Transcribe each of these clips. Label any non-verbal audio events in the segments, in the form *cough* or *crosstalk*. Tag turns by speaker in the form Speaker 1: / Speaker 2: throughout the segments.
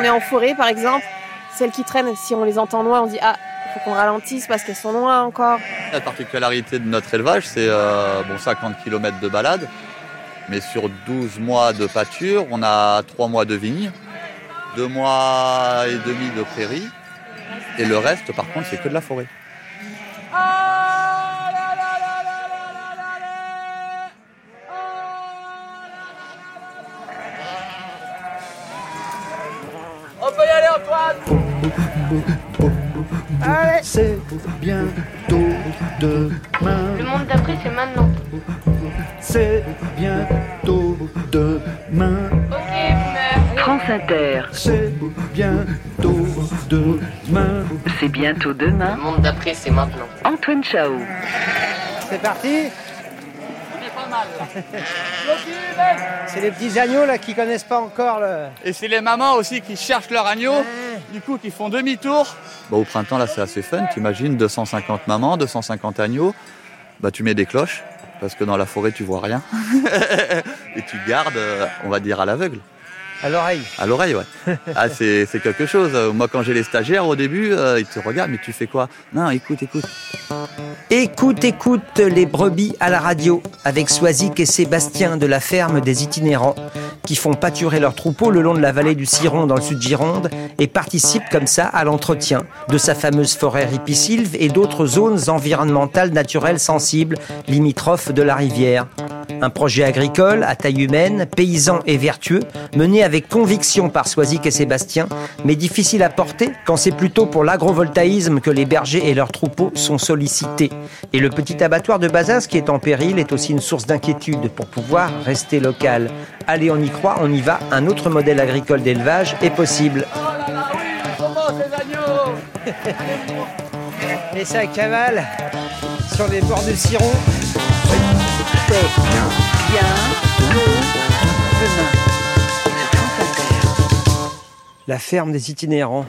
Speaker 1: on est en forêt, par exemple, celles qui traînent, si on les entend loin, on dit ah, il faut qu'on ralentisse parce qu'elles sont loin encore.
Speaker 2: La particularité de notre élevage, c'est euh, bon 50 km de balade, mais sur 12 mois de pâture, on a 3 mois de vigne, 2 mois et demi de prairie, et le reste, par contre, c'est que de la forêt.
Speaker 3: Antoine
Speaker 4: Allez C'est bientôt demain.
Speaker 5: Le monde d'après, c'est maintenant.
Speaker 4: C'est bientôt demain.
Speaker 5: Ok.
Speaker 6: France Inter,
Speaker 4: C'est bientôt demain.
Speaker 6: c'est bientôt demain.
Speaker 7: Le monde d'après, c'est maintenant.
Speaker 6: Antoine Chao.
Speaker 8: C'est parti C'est les petits agneaux là qui connaissent pas encore le.
Speaker 2: Et c'est les mamans aussi qui cherchent leur agneau, du coup qui font demi-tour. Bon, au printemps, là, c'est assez fun. T'imagines 250 mamans, 250 agneaux. Bah, tu mets des cloches, parce que dans la forêt, tu vois rien. *laughs* Et tu gardes, euh, on va dire, à l'aveugle.
Speaker 8: À l'oreille.
Speaker 2: À l'oreille, ouais. *laughs* Ah, c'est c'est quelque chose. Moi, quand j'ai les stagiaires, au début, euh, ils te regardent, mais tu fais quoi? Non, écoute, écoute.
Speaker 9: Écoute, écoute les brebis à la radio avec Soisic et Sébastien de la ferme des itinérants qui font pâturer leurs troupeaux le long de la vallée du Ciron dans le sud Gironde et participent comme ça à l'entretien de sa fameuse forêt ripisylve et d'autres zones environnementales naturelles sensibles limitrophes de la rivière. Un projet agricole à taille humaine, paysan et vertueux, mené avec conviction par Soisic et Sébastien, mais difficile à porter quand c'est plutôt pour l'agrovoltaïsme que les bergers et leurs troupeaux sont sollicités. Et le petit abattoir de Bazas qui est en péril est aussi une source d'inquiétude pour pouvoir rester local. Allez, on y croit, on y va, un autre modèle agricole d'élevage est possible.
Speaker 8: Et ça cavale sur les bords du Ciron. La ferme des itinérants.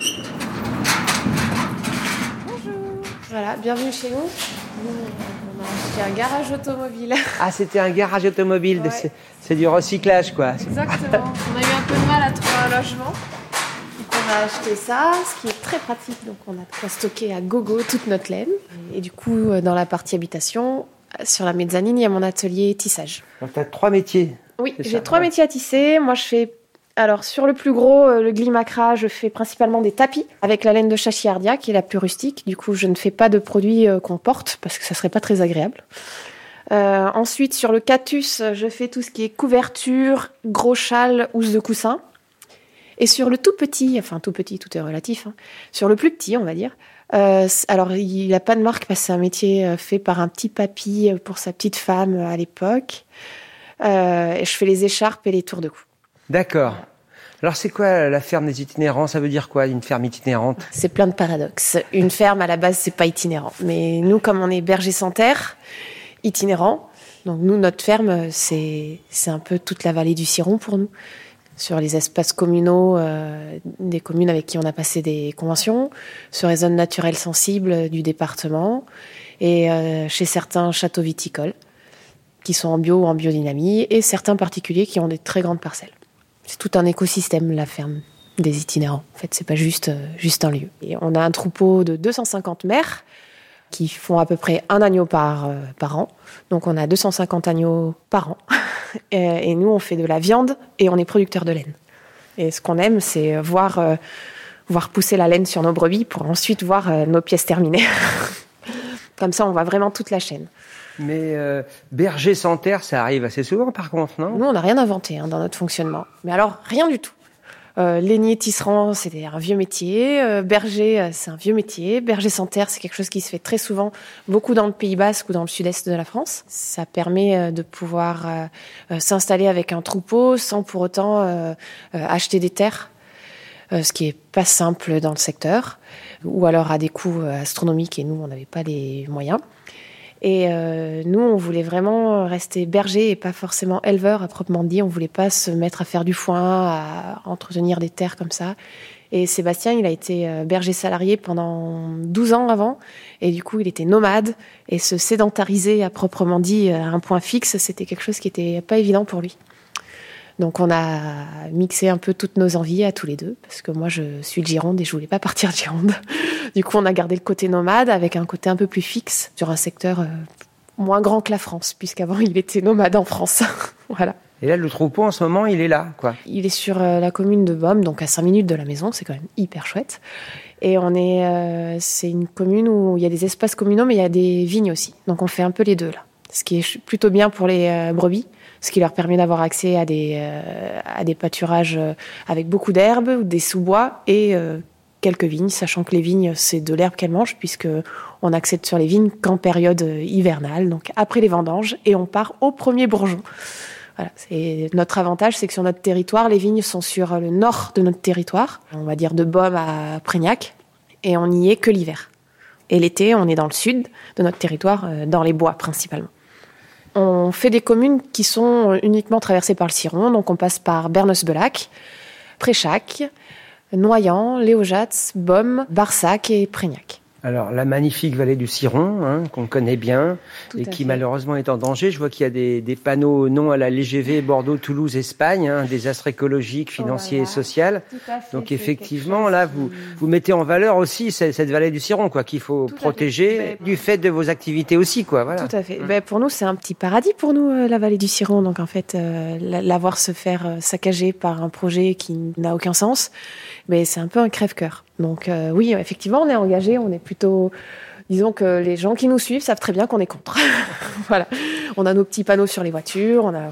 Speaker 1: Voilà, bienvenue chez nous. Nous, on a acheté un garage automobile.
Speaker 8: Ah, c'était un garage automobile.
Speaker 1: Ouais.
Speaker 8: c'est- du recyclage, quoi.
Speaker 1: Exactement. *laughs* On a eu un peu de mal à trouver un logement. Donc on a acheté ça, ce qui est très pratique. Donc on a de quoi stocker à gogo toute notre laine. Et du coup, euh, dans la partie habitation, sur la mezzanine, il y a mon atelier tissage.
Speaker 8: Donc, tu as trois métiers.
Speaker 1: Oui, j'ai trois
Speaker 8: ouais.
Speaker 1: métiers à tisser. Moi, je fais. Alors, sur le plus gros, euh, le glimacra, je fais principalement des tapis avec la laine de chachillardia, qui est la plus rustique. Du coup, je ne fais pas de produits euh, qu'on porte parce que ça serait pas très agréable. Euh, ensuite, sur le cactus, je fais tout ce qui est couverture, gros châle, housse de coussin. Et sur le tout petit, enfin tout petit, tout est relatif, hein, sur le plus petit, on va dire, euh, alors il n'a pas de marque parce que c'est un métier euh, fait par un petit papy euh, pour sa petite femme à l'époque. Euh, et je fais les écharpes et les tours de cou.
Speaker 8: D'accord. Alors, c'est quoi la ferme des itinérants? Ça veut dire quoi, une ferme itinérante?
Speaker 1: C'est plein de paradoxes. Une ferme, à la base, c'est pas itinérant. Mais nous, comme on est berger sans terre, itinérant, donc nous, notre ferme, c'est c'est un peu toute la vallée du Ciron pour nous. Sur les espaces communaux euh, des communes avec qui on a passé des conventions, sur les zones naturelles sensibles du département, et euh, chez certains châteaux viticoles, qui sont en bio ou en biodynamie, et certains particuliers qui ont des très grandes parcelles. C'est tout un écosystème, la ferme des itinérants. En fait, c'est pas juste, euh, juste un lieu. Et on a un troupeau de 250 mères qui font à peu près un agneau par, par an. Donc on a 250 agneaux par an. *laughs* et, et nous, on fait de la viande et on est producteur de laine. Et ce qu'on aime, c'est voir, euh, voir pousser la laine sur nos brebis pour ensuite voir euh, nos pièces terminées. *laughs* Comme ça, on voit vraiment toute la chaîne.
Speaker 8: Mais euh, berger sans terre, ça arrive assez souvent, par contre, non?
Speaker 1: Nous, on n'a rien inventé hein, dans notre fonctionnement. Mais alors, rien du tout. Euh, tisserand, c'était un vieux métier. Euh, berger, euh, c'est un vieux métier. Berger sans terre, c'est quelque chose qui se fait très souvent, beaucoup dans le Pays Basque ou dans le sud-est de la France. Ça permet euh, de pouvoir euh, s'installer avec un troupeau sans pour autant acheter des terres, ce qui est pas simple dans le secteur, ou alors à des coûts astronomiques et nous, on n'avait pas les moyens. Et euh, nous, on voulait vraiment rester berger et pas forcément éleveur à proprement dit. On voulait pas se mettre à faire du foin, à entretenir des terres comme ça. Et Sébastien, il a été euh, berger salarié pendant 12 ans avant. Et du coup, il était nomade. Et se sédentariser à proprement dit à un point fixe, c'était quelque chose qui était pas évident pour lui. Donc on a mixé un peu toutes nos envies à tous les deux, parce que moi je suis de Gironde et je voulais pas partir de Gironde. *laughs* Du coup on a gardé le côté nomade avec un côté un peu plus fixe sur un secteur euh, moins grand que la France, puisqu'avant il était nomade en France. *laughs* voilà.
Speaker 8: Et là, le troupeau, en ce moment, il est là, quoi.
Speaker 1: Il est sur euh, la commune de Baume, donc à 5 minutes de la maison, c'est quand même hyper chouette. Et on est, euh, c'est une commune où il y a des espaces communaux, mais il y a des vignes aussi. Donc on fait un peu les deux là, ce qui est plutôt bien pour les brebis, ce qui leur permet d'avoir accès à des euh, pâturages euh, avec beaucoup d'herbes, ou des sous-bois et euh, quelques vignes, sachant que les vignes c'est de l'herbe qu'elles mangent, puisque on accède sur les vignes qu'en période hivernale, donc après les vendanges, et on part au premier bourgeon. Notre avantage, c'est que sur notre territoire, les vignes sont sur le nord de notre territoire, on va dire de Baume à Prégnac, et on n'y est que l'hiver. Et l'été, on est dans le sud de notre territoire, dans les bois principalement. On fait des communes qui sont uniquement traversées par le Ciron, donc on passe par Bernos-Belac, Préchac, Noyant, Léojats, Baume, Barsac et Prégnac.
Speaker 8: Alors, la magnifique vallée du Ciron, hein, qu'on connaît bien,
Speaker 1: Tout
Speaker 8: et qui
Speaker 1: fait.
Speaker 8: malheureusement est en danger. Je vois qu'il y a des, des panneaux non à la LGV Bordeaux, Toulouse, Espagne, hein, désastre écologique, financier
Speaker 1: Oh là
Speaker 8: et social. Donc effectivement, là, vous, vous mettez en valeur aussi cette, cette vallée du Ciron, quoi, qu'il faut
Speaker 1: Tout fait.
Speaker 8: protéger
Speaker 1: Mais-
Speaker 8: du fait de vos activités aussi, quoi. Voilà.
Speaker 1: Tout à fait. Ben, pour nous, c'est un petit paradis pour nous, euh, la vallée du Ciron. Donc en fait, euh, la- voir se faire euh, saccager par un projet qui n'a aucun sens, ben, c'est un peu un crève-cœur. Donc euh, oui, effectivement, on est engagé, on est plutôt... Disons que les gens qui nous suivent savent très bien qu'on est contre. *laughs* voilà. On a nos petits panneaux sur les voitures, on a...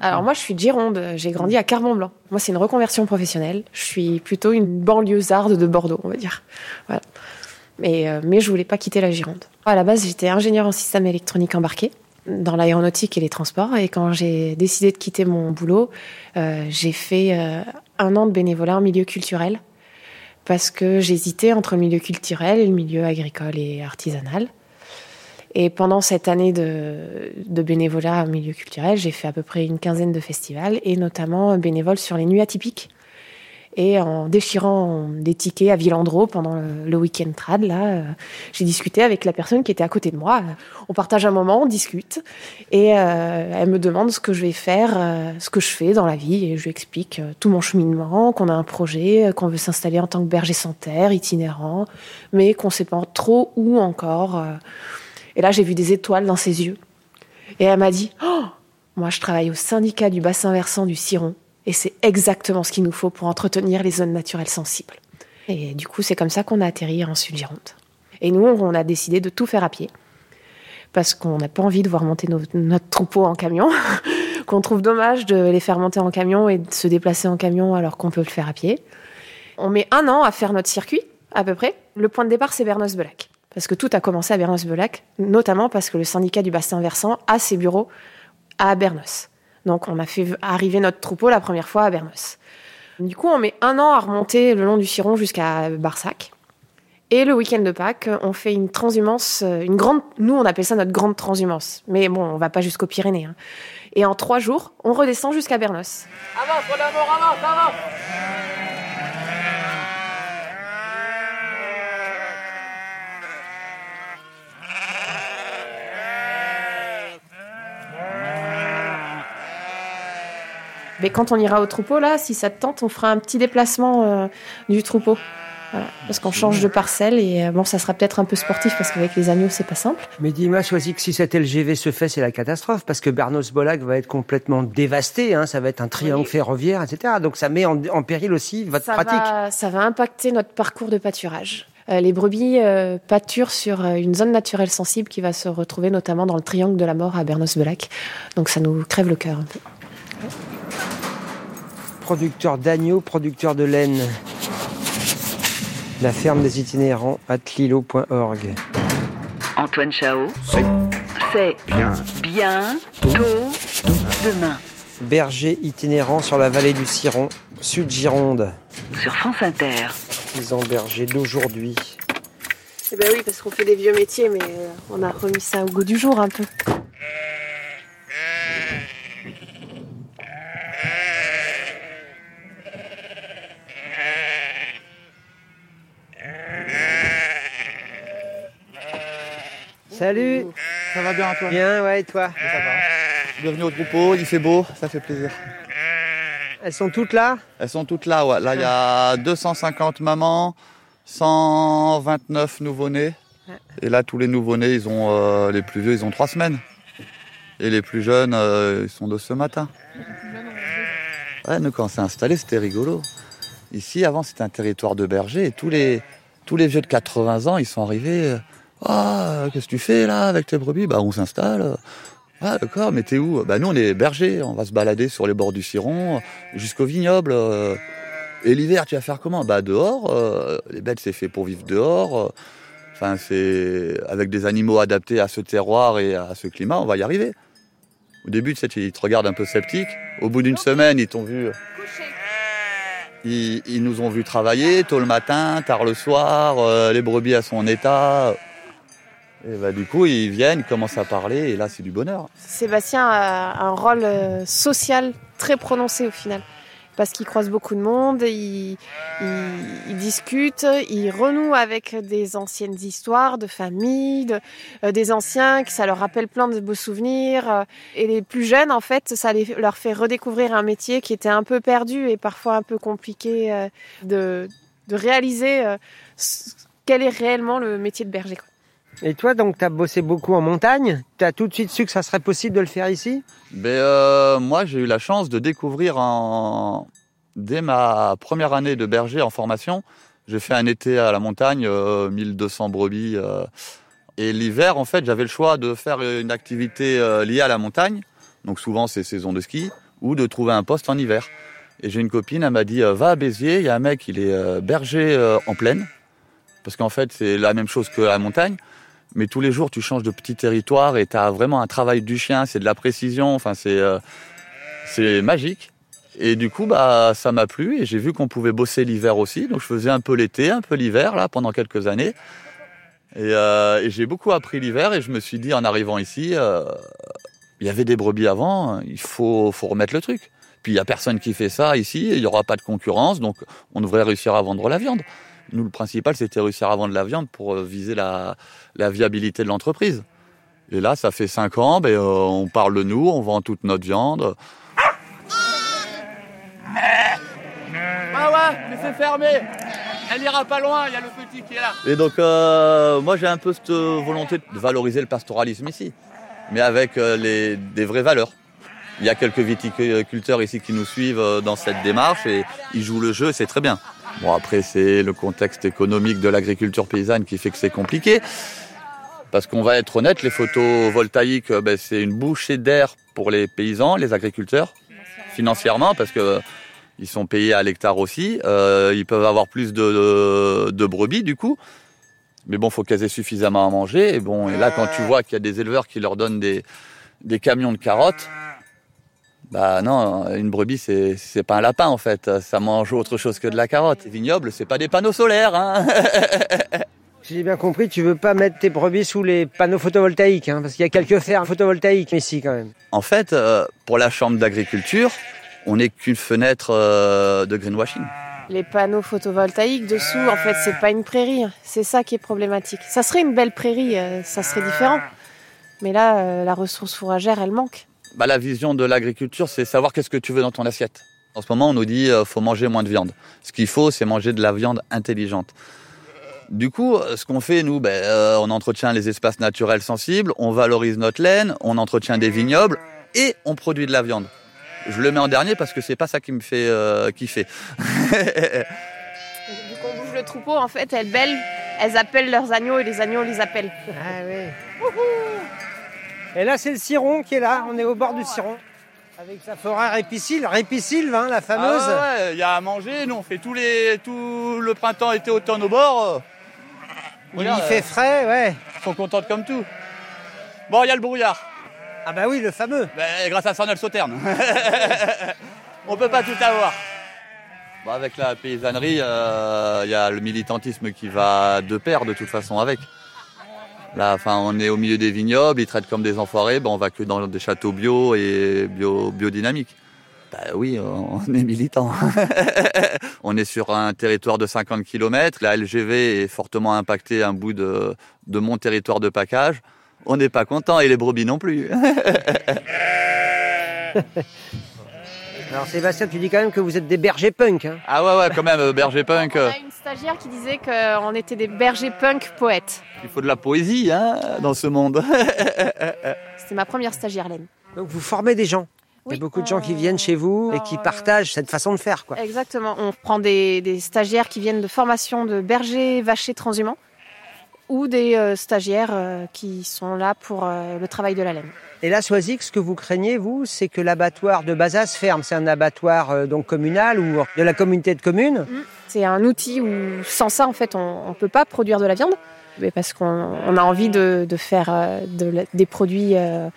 Speaker 1: Alors moi, je suis de Gironde. J'ai grandi à Carbon-Blanc. Moi, c'est une reconversion professionnelle. Je suis plutôt une banlieusarde de Bordeaux, on va dire. Voilà. Mais, euh, mais je voulais pas quitter la Gironde. À la base, j'étais ingénieur en système électronique embarqué dans l'aéronautique et les transports. Et quand j'ai décidé de quitter mon boulot, euh, j'ai fait euh, un an de bénévolat en milieu culturel parce que j'hésitais entre le milieu culturel et le milieu agricole et artisanal. Et pendant cette année de, de bénévolat au milieu culturel, j'ai fait à peu près une quinzaine de festivals et notamment bénévole sur les nuits atypiques. Et en déchirant des tickets à Villandreau pendant le, week-end trad, là, euh, j'ai discuté avec la personne qui était à côté de moi. On partage un moment, on discute, et euh, elle me demande ce que je vais faire, euh, ce que je fais dans la vie, et je lui explique euh, tout mon cheminement, qu'on a un projet, euh, qu'on veut s'installer en tant que berger sans terre, itinérant, mais qu'on sait pas trop où encore. euh. Et là, j'ai vu des étoiles dans ses yeux. Et elle m'a dit oh, Moi, je travaille au syndicat du bassin versant du Ciron. Et c'est exactement ce qu'il nous faut pour entretenir les zones naturelles sensibles. Et du coup, c'est comme ça qu'on a atterri en Sud-Gironde. Et nous, on a décidé de tout faire à pied. Parce qu'on n'a pas envie de voir monter notre troupeau en camion. *laughs* qu'on trouve dommage de les faire monter en camion et de se déplacer en camion alors qu'on peut le faire à pied. On met un an à faire notre circuit, à peu près. Le point de départ, c'est Bernos-Belac. Parce que tout a commencé à Bernos-Belac, notamment parce que le syndicat du bassin versant a ses bureaux à Bernos. Donc on a fait arriver notre troupeau la première fois à Bernos. Du coup, on met un an à remonter le long du Ciron jusqu'à Barsac. Et le week-end de Pâques, on fait une transhumance, euh, une grande, nous on appelle ça notre grande transhumance. Mais bon, on va pas jusqu'aux Pyrénées. hein. Et en trois jours, on redescend jusqu'à Bernos.
Speaker 3: Avance, avance, avance
Speaker 1: Mais quand on ira au troupeau, là, si ça te tente, on fera un petit déplacement euh, du troupeau. Voilà, parce qu'on change de parcelle et euh, bon, ça sera peut-être un peu sportif parce qu'avec les agneaux, c'est pas simple.
Speaker 8: Mais dis-moi, choisis que si cet LGV se fait, c'est la catastrophe, parce que Bernos-Bolac va être complètement dévasté, hein, ça va être un triangle
Speaker 1: Oui.
Speaker 8: ferroviaire, etc. Donc ça met en, en péril aussi votre
Speaker 1: ça
Speaker 8: pratique.
Speaker 1: Va, ça va impacter notre parcours de pâturage. Euh, les brebis euh, pâturent sur une zone naturelle sensible qui va se retrouver notamment dans le triangle de la mort à Bernos-Belac. Donc ça nous crève le cœur un peu.
Speaker 8: Producteur d'agneaux, producteur de laine. La ferme des itinérants, atlilo.org.
Speaker 6: Antoine Chao,
Speaker 4: C'est
Speaker 6: c'est
Speaker 4: bien.
Speaker 6: bientôt demain
Speaker 8: Berger itinérant sur la vallée du Ciron, sud Gironde.
Speaker 6: sur France Inter.
Speaker 8: Ils ont berger d'aujourd'hui.
Speaker 1: Eh ben oui, parce qu'on fait des vieux métiers, mais euh, on a remis ça au goût du jour un peu.
Speaker 8: Salut.
Speaker 2: Ça va bien, toi
Speaker 8: Bien, ouais, et toi
Speaker 2: Ça va. Bienvenue au troupeau, il fait beau, ça fait plaisir.
Speaker 8: Elles sont toutes là?
Speaker 2: Elles sont toutes là, ouais. Là, il y a 250 mamans, 129 nouveau-nés. Et là, tous les nouveau-nés, ils ont, euh, les plus vieux, ils ont trois semaines. Et les plus jeunes, euh, ils sont de ce matin. Ouais, nous, quand on s'est installé, c'était rigolo. Ici, avant, c'était un territoire de bergers et tous les, tous les vieux de 80 ans, ils sont arrivés. Ah, qu'est-ce que tu fais là avec tes brebis? Bah, on s'installe. Ah, d'accord, mais t'es où? Bah, nous, on est bergers. On va se balader sur les bords du Ciron jusqu'au vignoble. euh. Et l'hiver, tu vas faire comment? Bah, dehors. euh, les bêtes, c'est fait pour vivre dehors. euh. Enfin, c'est avec des animaux adaptés à ce terroir et à ce climat, on va y arriver. Au début, tu sais, ils te regardent un peu sceptique. Au bout d'une semaine, ils t'ont vu. Ils, nous ont vu travailler tôt le matin, tard le soir, les brebis à son état. Et bah, du coup, ils viennent, ils commencent à parler, et là, c'est du bonheur.
Speaker 1: Sébastien a un rôle euh, social très prononcé au final. Parce qu'il croise beaucoup de monde, il, discute, il renoue avec des anciennes histoires de famille, euh, des anciens, que ça leur rappelle plein de beaux souvenirs. euh, et les plus jeunes, en fait, ça leur fait redécouvrir un métier qui était un peu perdu et parfois un peu compliqué de, réaliser quel est réellement le métier de berger.
Speaker 8: Et toi, donc, tu as bossé beaucoup en montagne. Tu as tout de suite su que ça serait possible de le faire ici?
Speaker 2: Mais euh, moi, j'ai eu la chance de découvrir en... dès ma première année de berger en formation. J'ai fait un été à la montagne, euh, 1200 brebis. euh, et l'hiver, en fait, j'avais le choix de faire une activité euh, liée à la montagne. Donc souvent, c'est saison de ski, ou de trouver un poste en hiver. Et j'ai une copine, elle m'a dit, va à Béziers, il y a un mec, il est berger en plaine. Parce qu'en fait, c'est la même chose que la montagne. Mais tous les jours, tu changes de petit territoire et tu as vraiment un travail du chien, c'est de la précision, enfin, c'est euh, magique. Et du coup, bah, ça m'a plu et j'ai vu qu'on pouvait bosser l'hiver aussi. Donc, je faisais un peu l'été, un peu l'hiver, là, pendant quelques années. Et, euh, j'ai beaucoup appris l'hiver et je me suis dit, en arrivant ici, euh, il y avait des brebis avant, il faut, faut remettre le truc. Puis, il y a personne qui fait ça ici, il n'y aura pas de concurrence, donc on devrait réussir à vendre la viande. Nous, le principal, c'était réussir à vendre la viande pour euh, viser la, la viabilité de l'entreprise. Et là, ça fait cinq ans, ben, euh, on parle de nous, on vend toute notre viande.
Speaker 3: Ah ouais, mais c'est fermé. Elle ira pas loin, il y a le petit qui est là.
Speaker 2: Et donc, euh, moi, j'ai un peu cette volonté de valoriser le pastoralisme ici, mais avec euh, les, des vraies valeurs. Il y a quelques viticulteurs ici qui nous suivent dans cette démarche et ils jouent le jeu, c'est très bien. Bon, après, c'est le contexte économique de l'agriculture paysanne qui fait que c'est compliqué. Parce qu'on va être honnête, les photovoltaïques, euh, ben, c'est une bouchée d'air pour les paysans, les agriculteurs, financièrement, parce que euh, ils sont payés à l'hectare aussi. Euh, ils peuvent avoir plus de, brebis, du coup. Mais bon, faut qu'elles aient suffisamment à manger. Et bon, et là, quand tu vois qu'il y a des éleveurs qui leur donnent des camions de carottes, bah non, une brebis, c'est, c'est pas un lapin, en fait. Ça mange autre chose que de la carotte. Les vignobles, c'est pas des panneaux solaires, hein.
Speaker 8: Si *laughs* j'ai bien compris, tu veux pas mettre tes brebis sous les panneaux photovoltaïques, hein, parce qu'il y a quelques fermes photovoltaïques ici quand même.
Speaker 2: En fait, euh, pour la chambre d'agriculture, on n'est qu'une fenêtre euh, de greenwashing.
Speaker 1: Les panneaux photovoltaïques dessous, en fait, c'est pas une prairie. C'est ça qui est problématique. Ça serait une belle prairie, euh, ça serait différent. Mais là, la ressource fourragère, elle manque.
Speaker 2: Bah, la vision de l'agriculture, c'est savoir qu'est-ce que tu veux dans ton assiette. En ce moment, on nous dit euh, faut manger moins de viande. Ce qu'il faut, c'est manger de la viande intelligente. Du coup, ce qu'on fait, nous, ben, euh, on entretient les espaces naturels sensibles, on valorise notre laine, on entretient des vignobles et on produit de la viande. Je le mets en dernier parce que c'est pas ça qui me fait euh, kiffer. *laughs*
Speaker 1: Vu qu'on bouge le troupeau, en fait, elles belles, elles appellent leurs agneaux et les agneaux les appellent.
Speaker 8: Ah oui. Et là, c'est le Ciron qui est là. On est au bord du Ciron. Avec sa forêt répicile, répicile, hein, la fameuse.
Speaker 2: Ah ouais, il y a à manger. Nous, on fait tous les, tout le printemps, été, automne au bord.
Speaker 8: Il fait frais, ouais.
Speaker 2: Ils sont contentes comme tout. Bon, il y a le brouillard.
Speaker 8: Ah bah oui, le fameux.
Speaker 2: Ben, grâce à le sauterne. *laughs* on peut pas tout avoir. Bon, avec la paysannerie, euh, il y a le militantisme qui va de pair de toute façon avec. Là, enfin, on est au milieu des vignobles, ils traitent comme des enfoirés, ben, on va que dans des châteaux bio et bio, biodynamiques. Ben oui, on est militant. *laughs* on est sur un territoire de 50 km. La LGV est fortement impactée un bout de, de mon territoire de package. On n'est pas content et les brebis non plus. *laughs*
Speaker 8: Alors Sébastien, tu dis quand même que vous êtes des bergers punk. Hein.
Speaker 2: ah ouais, ouais, quand même, euh, berger punk.
Speaker 1: On a une stagiaire qui disait qu'on était des bergers punk poètes.
Speaker 2: Il faut de la poésie hein, dans ce monde. *laughs*
Speaker 1: C'était ma première stagiaire, Laine.
Speaker 8: Donc vous formez des gens. Il y a beaucoup de gens qui viennent chez vous et qui
Speaker 1: on-
Speaker 8: partagent cette façon de faire. Quoi.
Speaker 1: Exactement. On prend des, des stagiaires qui viennent de formation de bergers vachers transhumants ou des euh, stagiaires euh, qui sont là pour euh, le travail de la laine.
Speaker 8: Et là, Soisic, ce que vous craignez, vous, c'est que l'abattoir de Bazas ferme. C'est un abattoir euh, donc communal ou de la communauté de communes.
Speaker 1: C'est un outil où sans ça, en fait, on ne peut pas produire de la viande, mais parce qu'on on a envie de, faire euh, des produits euh,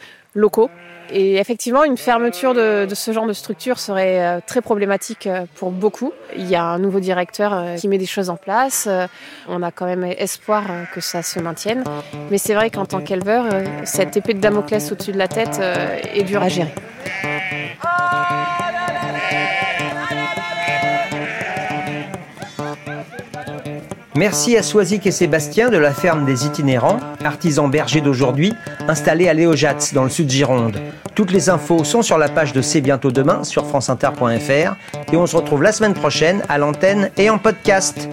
Speaker 1: Et effectivement, une fermeture de, de ce genre de structure serait euh, très problématique euh, pour beaucoup. Il y a un nouveau directeur euh, qui met des choses en place. On a quand même espoir que ça se maintienne. Mais c'est vrai qu'en tant qu'éleveur, cette épée de Damoclès au-dessus de la tête est dure à gérer.
Speaker 9: Merci à Soisic et Sébastien de la ferme des itinérants, artisans bergers d'aujourd'hui, installés à Léojats dans le sud Gironde. Toutes les infos sont sur la page de C'est bientôt demain sur franceinter.fr et on se retrouve la semaine prochaine à l'antenne et en podcast.